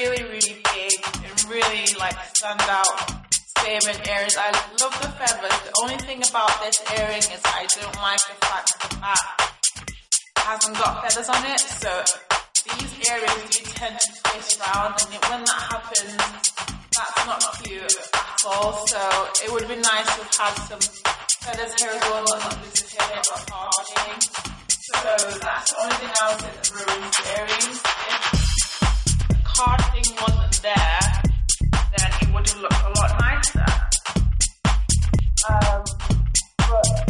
Really, really big and really like stand out statement earrings. I love the feathers. The only thing about this earring is I don't like the fact that the back hasn't got feathers on it. So these earrings do tend to twist around, and it, when that happens, that's not cute at all. So it would be nice to have some feathers here as well, not just here parting. So that's the only thing I would say that ruins the earrings. Card wasn't there, then it would have looked a lot nicer. Um, but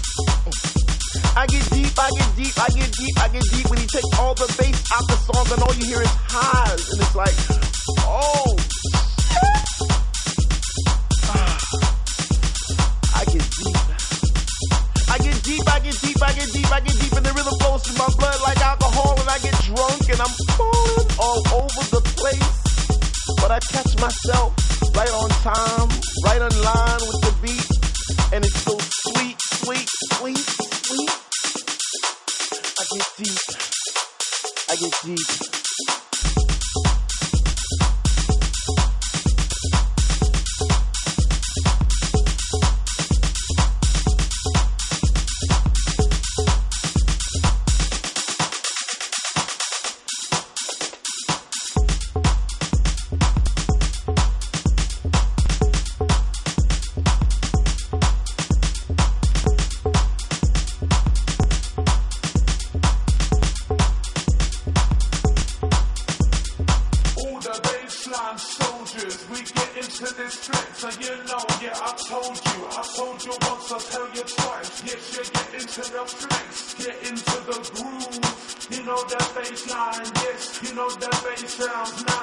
I get deep, I get deep, I get deep, I get deep when he takes all the bass out the song and all you hear is highs. And it's like, oh. Ah. I get deep. I get deep, I get deep, I get deep, I get deep, and the rhythm flows through my blood like alcohol, and I get drunk, and I'm falling all over the place. But I catch myself right on time, right on line with the beat, and it's so sweet, sweet, sweet. I that bass sounds nice.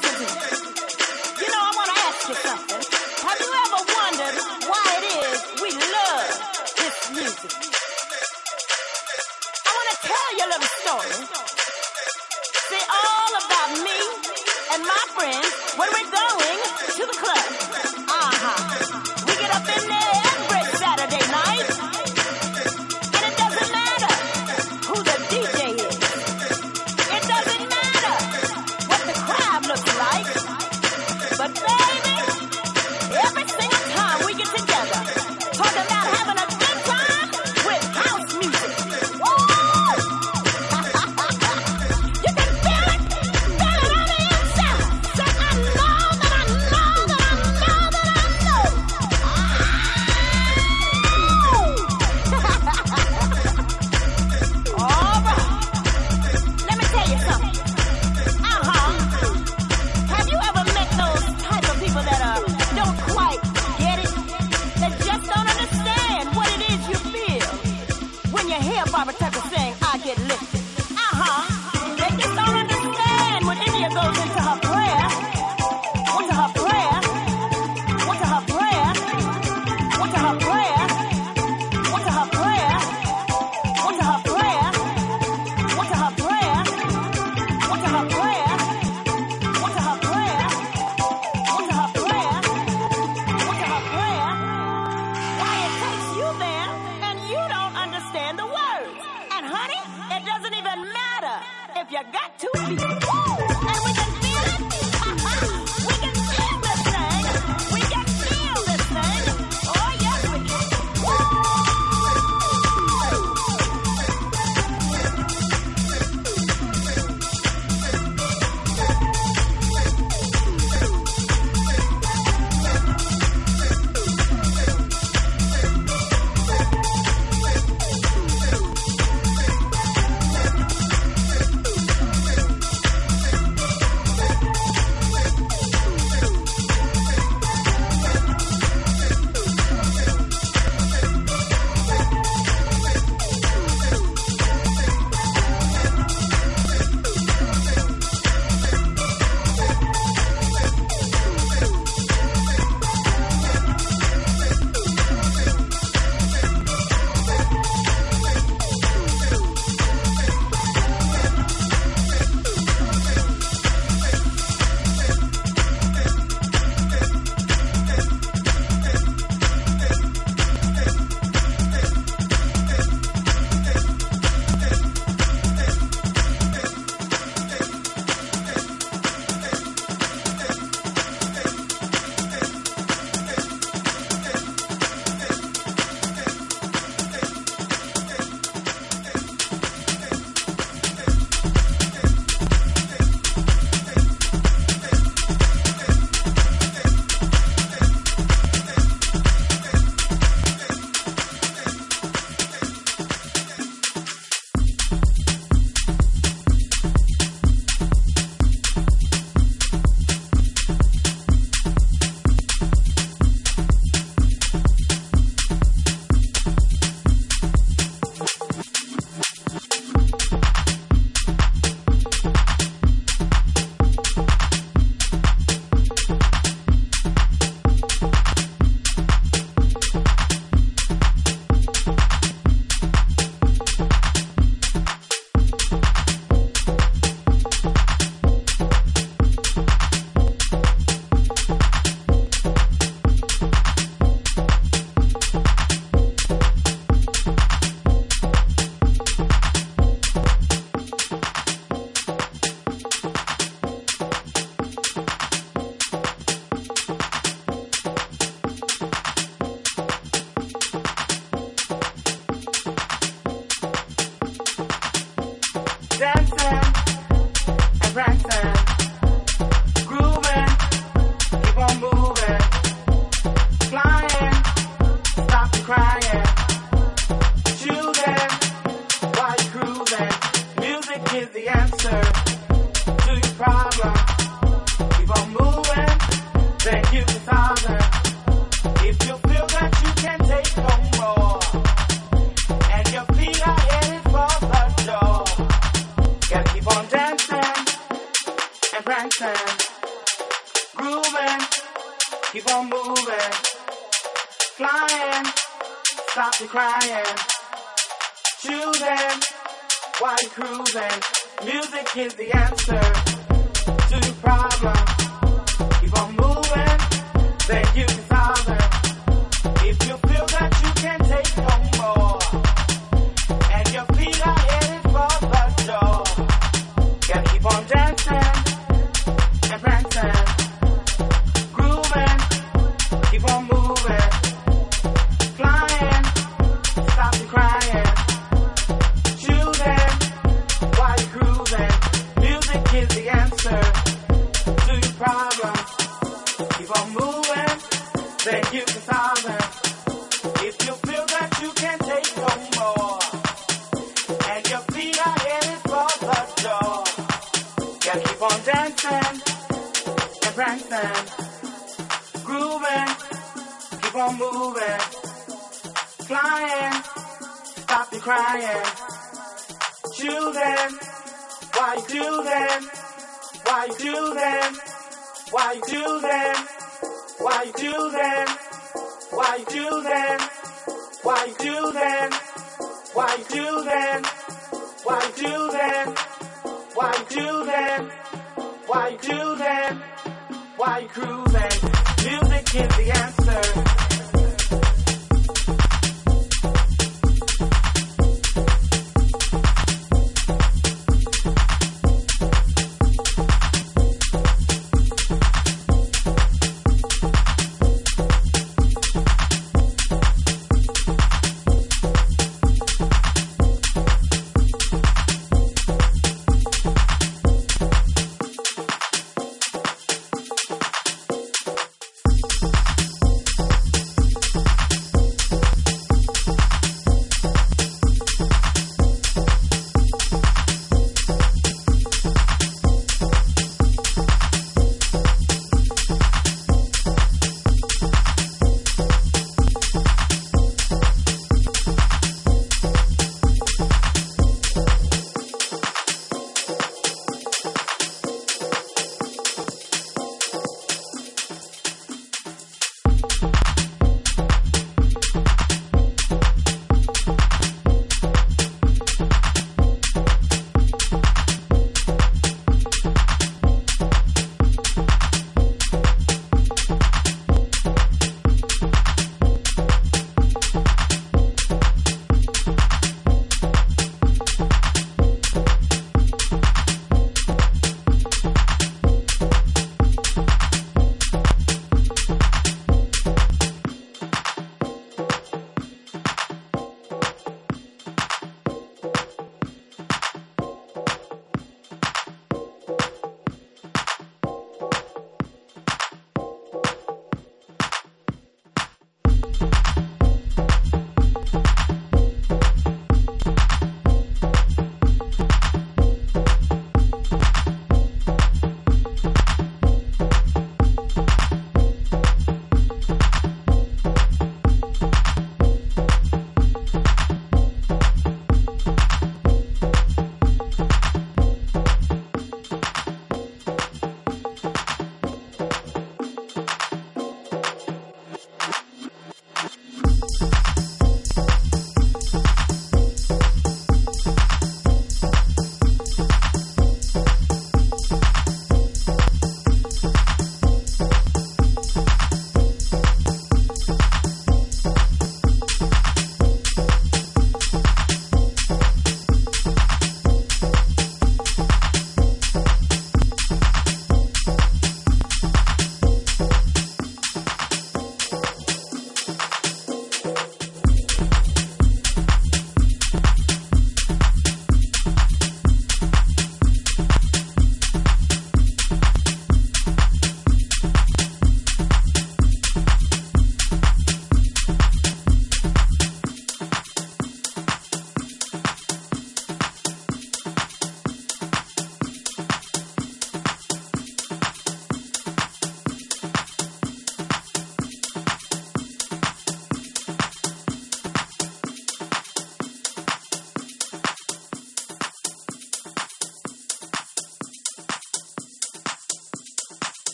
president. then? Why do then? Why do then? Why do then? Why crew